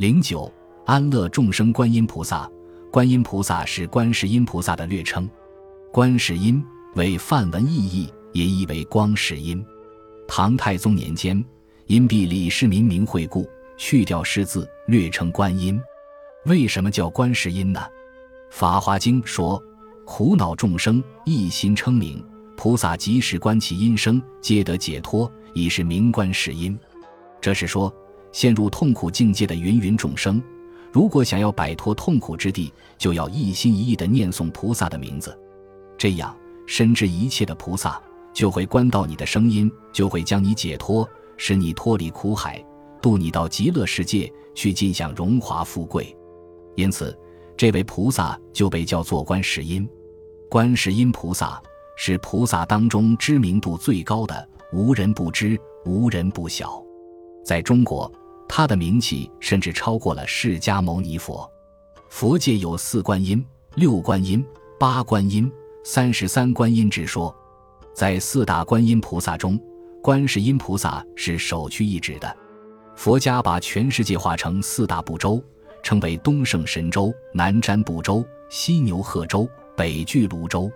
零九安乐众生观音菩萨，观音菩萨是观世音菩萨的略称。观世音为梵文意义，也意为光世音。唐太宗年间，因避李世民名讳故，去掉世字，略称观音。为什么叫观世音呢？《法华经》说：“苦恼众生一心称名，菩萨即时观其音声，皆得解脱，已是名观世音。”这是说，陷入痛苦境界的芸芸众生，如果想要摆脱痛苦之地，就要一心一意地念诵菩萨的名字。这样，深知一切的菩萨就会观到你的声音，就会将你解脱，使你脱离苦海，渡你到极乐世界去尽享荣华富贵。因此，这位菩萨就被叫做观世音。观世音菩萨是菩萨当中知名度最高的，无人不知，无人不晓。在中国，他的名气甚至超过了释迦牟尼佛。佛界有四观音、六观音、八观音。三十三观音之说，在四大观音菩萨中，观世音菩萨是首屈一指的。佛家把全世界划成四大部洲，称为东胜神州、南瞻部洲、西牛贺洲、北俱泸州。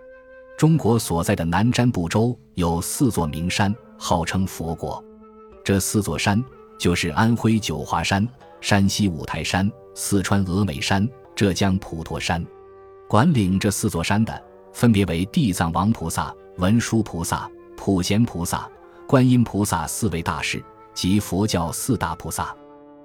中国所在的南瞻部洲有四座名山，号称佛国。这四座山就是安徽九华山、山西五台山、四川峨眉山、浙江普陀山。管领这四座山的。分别为地藏王菩萨、文殊菩萨、普贤菩萨、观音菩萨四位大士，即佛教四大菩萨。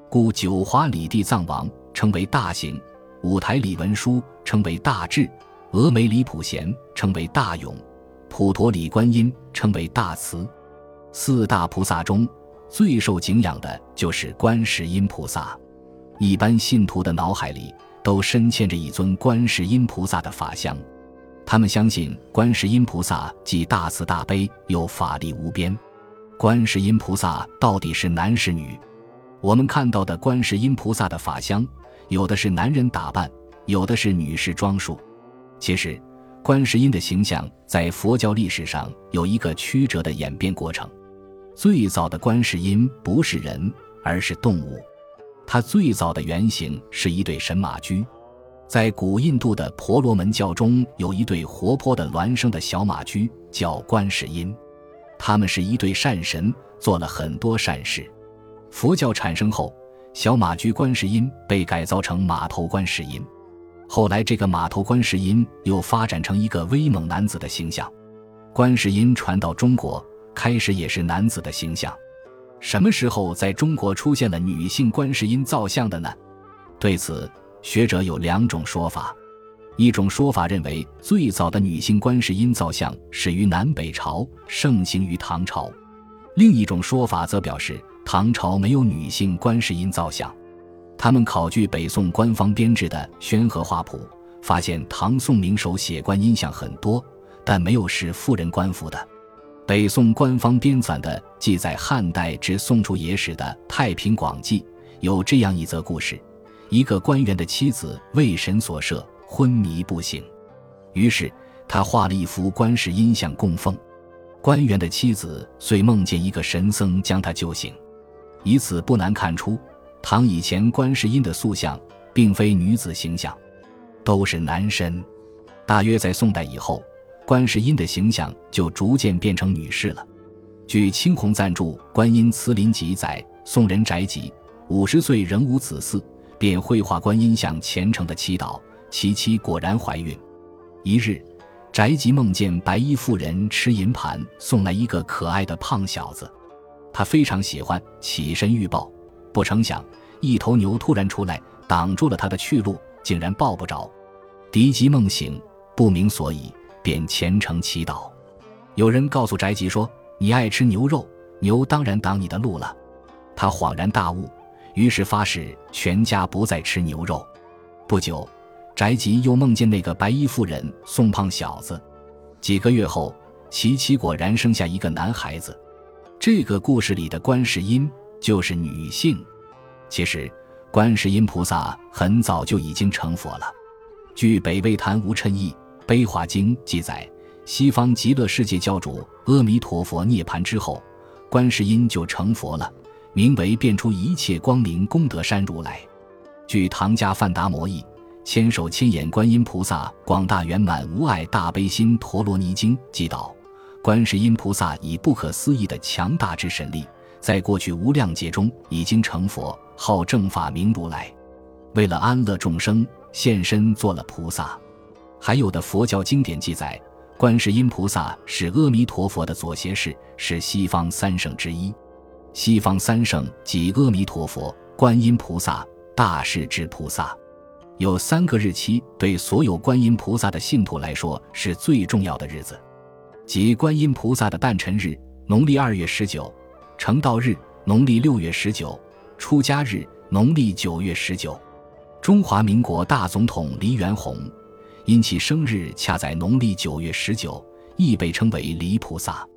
故九华里地藏王称为大行，五台里文殊称为大智，峨眉里普贤称为大勇，普陀里观音称为大慈。四大菩萨中最受敬仰的就是观世音菩萨，一般信徒的脑海里都深嵌着一尊观世音菩萨的法相。他们相信观世音菩萨既大慈大悲，又法力无边。观世音菩萨到底是男是女？我们看到的观世音菩萨的法相，有的是男人打扮，有的是女士装束。其实，观世音的形象在佛教历史上有一个曲折的演变过程。最早的观世音不是人，而是动物。它最早的原型是一对神马驹。在古印度的婆罗门教中，有一对活泼的孪生的小马驹，叫观世音。他们是一对善神，做了很多善事。佛教产生后，小马驹观世音被改造成马头观世音。后来，这个马头观世音又发展成一个威猛男子的形象。观世音传到中国，开始也是男子的形象。什么时候在中国出现了女性观世音造像的呢？对此。学者有两种说法，一种说法认为最早的女性观世音造像始于南北朝，盛行于唐朝；另一种说法则表示唐朝没有女性观世音造像。他们考据北宋官方编制的《宣和画谱》，发现唐宋名手写观音像很多，但没有是妇人官服的。北宋官方编纂的记载汉代至宋初野史的《太平广记》有这样一则故事。一个官员的妻子为神所摄，昏迷不醒，于是他画了一幅观世音像供奉。官员的妻子遂梦见一个神僧将他救醒，以此不难看出，唐以前观世音的塑像并非女子形象，都是男身。大约在宋代以后，观世音的形象就逐渐变成女士了。据青红赞著《观音慈林集》载，宋人翟吉五十岁仍无子嗣。便绘画观音像，虔诚的祈祷，其妻果然怀孕。一日，翟吉梦见白衣妇人吃银盘，送来一个可爱的胖小子，他非常喜欢，起身欲抱，不成想一头牛突然出来，挡住了他的去路，竟然抱不着。狄吉梦醒，不明所以，便虔诚祈祷。有人告诉翟吉说：“你爱吃牛肉，牛当然挡你的路了。”他恍然大悟。于是发誓全家不再吃牛肉。不久，翟吉又梦见那个白衣妇人送胖小子。几个月后，其妻果然生下一个男孩子。这个故事里的观世音就是女性。其实，观世音菩萨很早就已经成佛了。据北魏谭无谶译《悲华经》记载，西方极乐世界教主阿弥陀佛涅盘之后，观世音就成佛了。名为变出一切光明功德山如来，据唐家范达摩译《千手千眼观音菩萨广大圆满无碍大悲心陀罗尼经》记道，观世音菩萨以不可思议的强大之神力，在过去无量劫中已经成佛，号正法明如来，为了安乐众生，现身做了菩萨。还有的佛教经典记载，观世音菩萨是阿弥陀佛的左胁侍，是西方三圣之一。西方三圣即阿弥陀佛、观音菩萨、大势至菩萨。有三个日期对所有观音菩萨的信徒来说是最重要的日子，即观音菩萨的诞辰日（农历二月十九）、成道日（农历六月十九）、出家日（农历九月十九）。中华民国大总统黎元洪。因其生日恰在农历九月十九，亦被称为离菩萨。